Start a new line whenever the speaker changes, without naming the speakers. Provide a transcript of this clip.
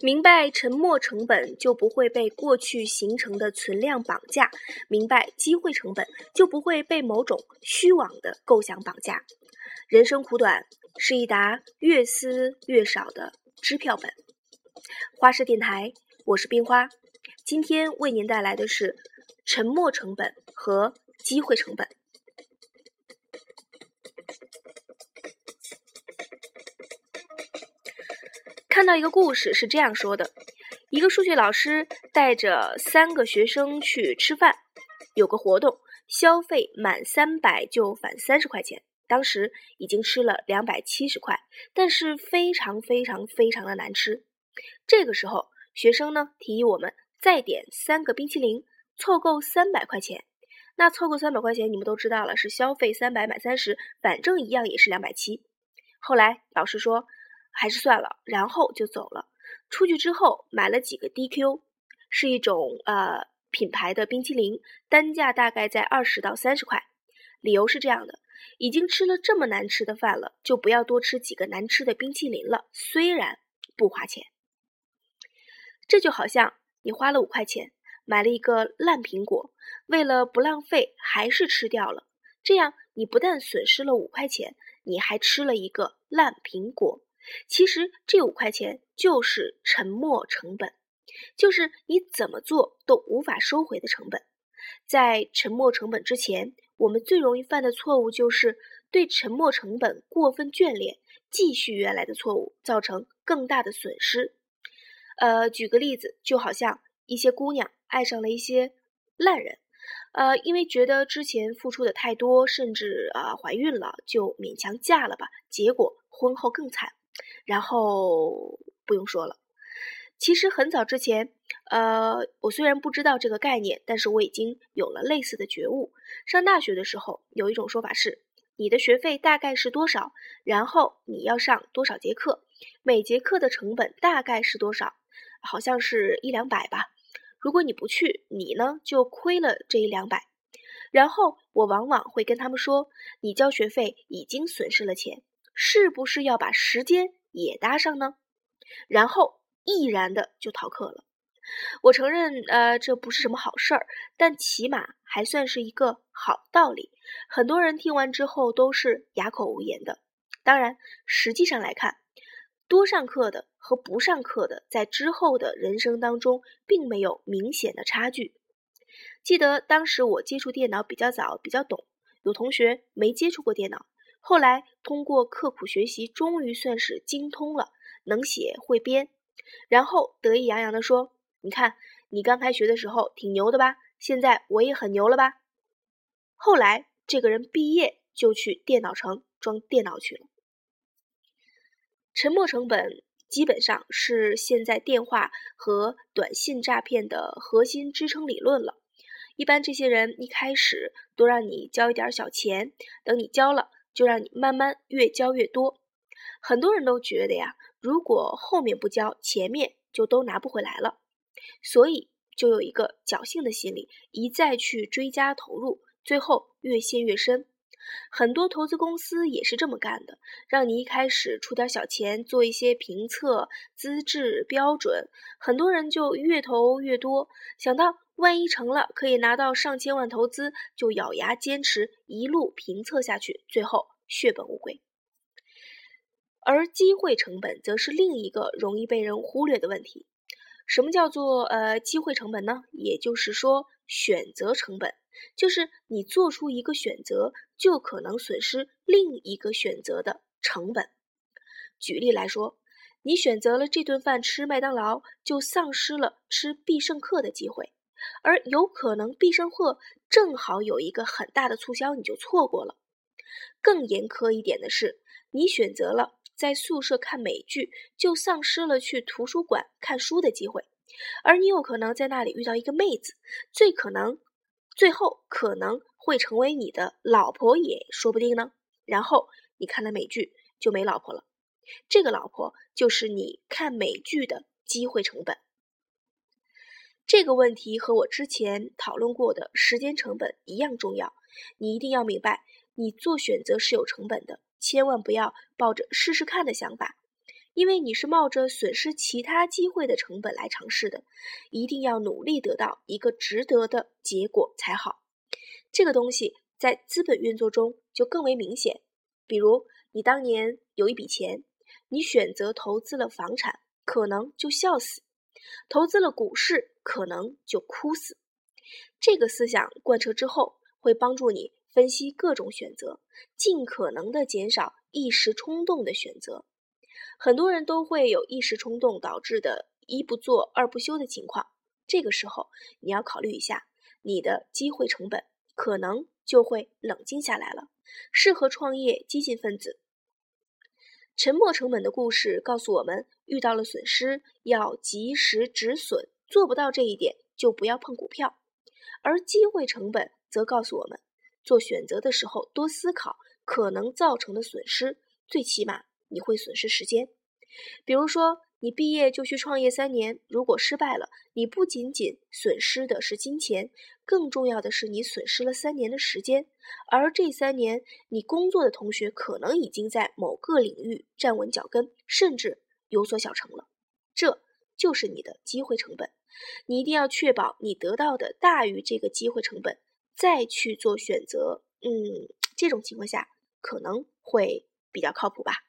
明白沉没成本，就不会被过去形成的存量绑架；明白机会成本，就不会被某种虚妄的构想绑架。人生苦短，是一沓越撕越少的支票本。花式电台，我是冰花，今天为您带来的是沉没成本和机会成本。看到一个故事是这样说的：一个数学老师带着三个学生去吃饭，有个活动，消费满三百就返三十块钱。当时已经吃了两百七十块，但是非常非常非常的难吃。这个时候，学生呢提议我们再点三个冰淇淋，凑够三百块钱。那凑够三百块钱，你们都知道了，是消费三百满三十，反正一样也是两百七。后来老师说。还是算了，然后就走了。出去之后买了几个 DQ，是一种呃品牌的冰淇淋，单价大概在二十到三十块。理由是这样的：已经吃了这么难吃的饭了，就不要多吃几个难吃的冰淇淋了。虽然不花钱，这就好像你花了五块钱买了一个烂苹果，为了不浪费，还是吃掉了。这样你不但损失了五块钱，你还吃了一个烂苹果。其实这五块钱就是沉没成本，就是你怎么做都无法收回的成本。在沉没成本之前，我们最容易犯的错误就是对沉没成本过分眷恋，继续原来的错误，造成更大的损失。呃，举个例子，就好像一些姑娘爱上了一些烂人，呃，因为觉得之前付出的太多，甚至啊怀孕了，就勉强嫁了吧，结果婚后更惨。然后不用说了，其实很早之前，呃，我虽然不知道这个概念，但是我已经有了类似的觉悟。上大学的时候，有一种说法是，你的学费大概是多少，然后你要上多少节课，每节课的成本大概是多少，好像是一两百吧。如果你不去，你呢就亏了这一两百。然后我往往会跟他们说，你交学费已经损失了钱。是不是要把时间也搭上呢？然后毅然的就逃课了。我承认，呃，这不是什么好事儿，但起码还算是一个好道理。很多人听完之后都是哑口无言的。当然，实际上来看，多上课的和不上课的，在之后的人生当中，并没有明显的差距。记得当时我接触电脑比较早，比较懂，有同学没接触过电脑。后来通过刻苦学习，终于算是精通了，能写会编，然后得意洋洋地说：“你看，你刚开学的时候挺牛的吧？现在我也很牛了吧？”后来这个人毕业就去电脑城装电脑去了。沉没成本基本上是现在电话和短信诈骗的核心支撑理论了。一般这些人一开始都让你交一点小钱，等你交了。就让你慢慢越交越多，很多人都觉得呀，如果后面不交，前面就都拿不回来了，所以就有一个侥幸的心理，一再去追加投入，最后越陷越深。很多投资公司也是这么干的，让你一开始出点小钱做一些评测、资质标准，很多人就越投越多，想到。万一成了，可以拿到上千万投资，就咬牙坚持一路评测下去，最后血本无归。而机会成本则是另一个容易被人忽略的问题。什么叫做呃机会成本呢？也就是说选择成本，就是你做出一个选择，就可能损失另一个选择的成本。举例来说，你选择了这顿饭吃麦当劳，就丧失了吃必胜客的机会。而有可能必胜客正好有一个很大的促销，你就错过了。更严苛一点的是，你选择了在宿舍看美剧，就丧失了去图书馆看书的机会。而你有可能在那里遇到一个妹子，最可能最后可能会成为你的老婆也说不定呢。然后你看了美剧就没老婆了，这个老婆就是你看美剧的机会成本。这个问题和我之前讨论过的时间成本一样重要，你一定要明白，你做选择是有成本的，千万不要抱着试试看的想法，因为你是冒着损失其他机会的成本来尝试的，一定要努力得到一个值得的结果才好。这个东西在资本运作中就更为明显。比如，你当年有一笔钱，你选择投资了房产，可能就笑死；投资了股市，可能就哭死。这个思想贯彻之后，会帮助你分析各种选择，尽可能的减少一时冲动的选择。很多人都会有一时冲动导致的一不做二不休的情况，这个时候你要考虑一下，你的机会成本可能就会冷静下来了。适合创业激进分子，沉没成本的故事告诉我们，遇到了损失要及时止损，做不到这一点就不要碰股票。而机会成本则告诉我们，做选择的时候多思考可能造成的损失，最起码你会损失时间。比如说，你毕业就去创业三年，如果失败了，你不仅仅损失的是金钱，更重要的是你损失了三年的时间。而这三年，你工作的同学可能已经在某个领域站稳脚跟，甚至有所小成了。这就是你的机会成本。你一定要确保你得到的大于这个机会成本，再去做选择。嗯，这种情况下可能会比较靠谱吧。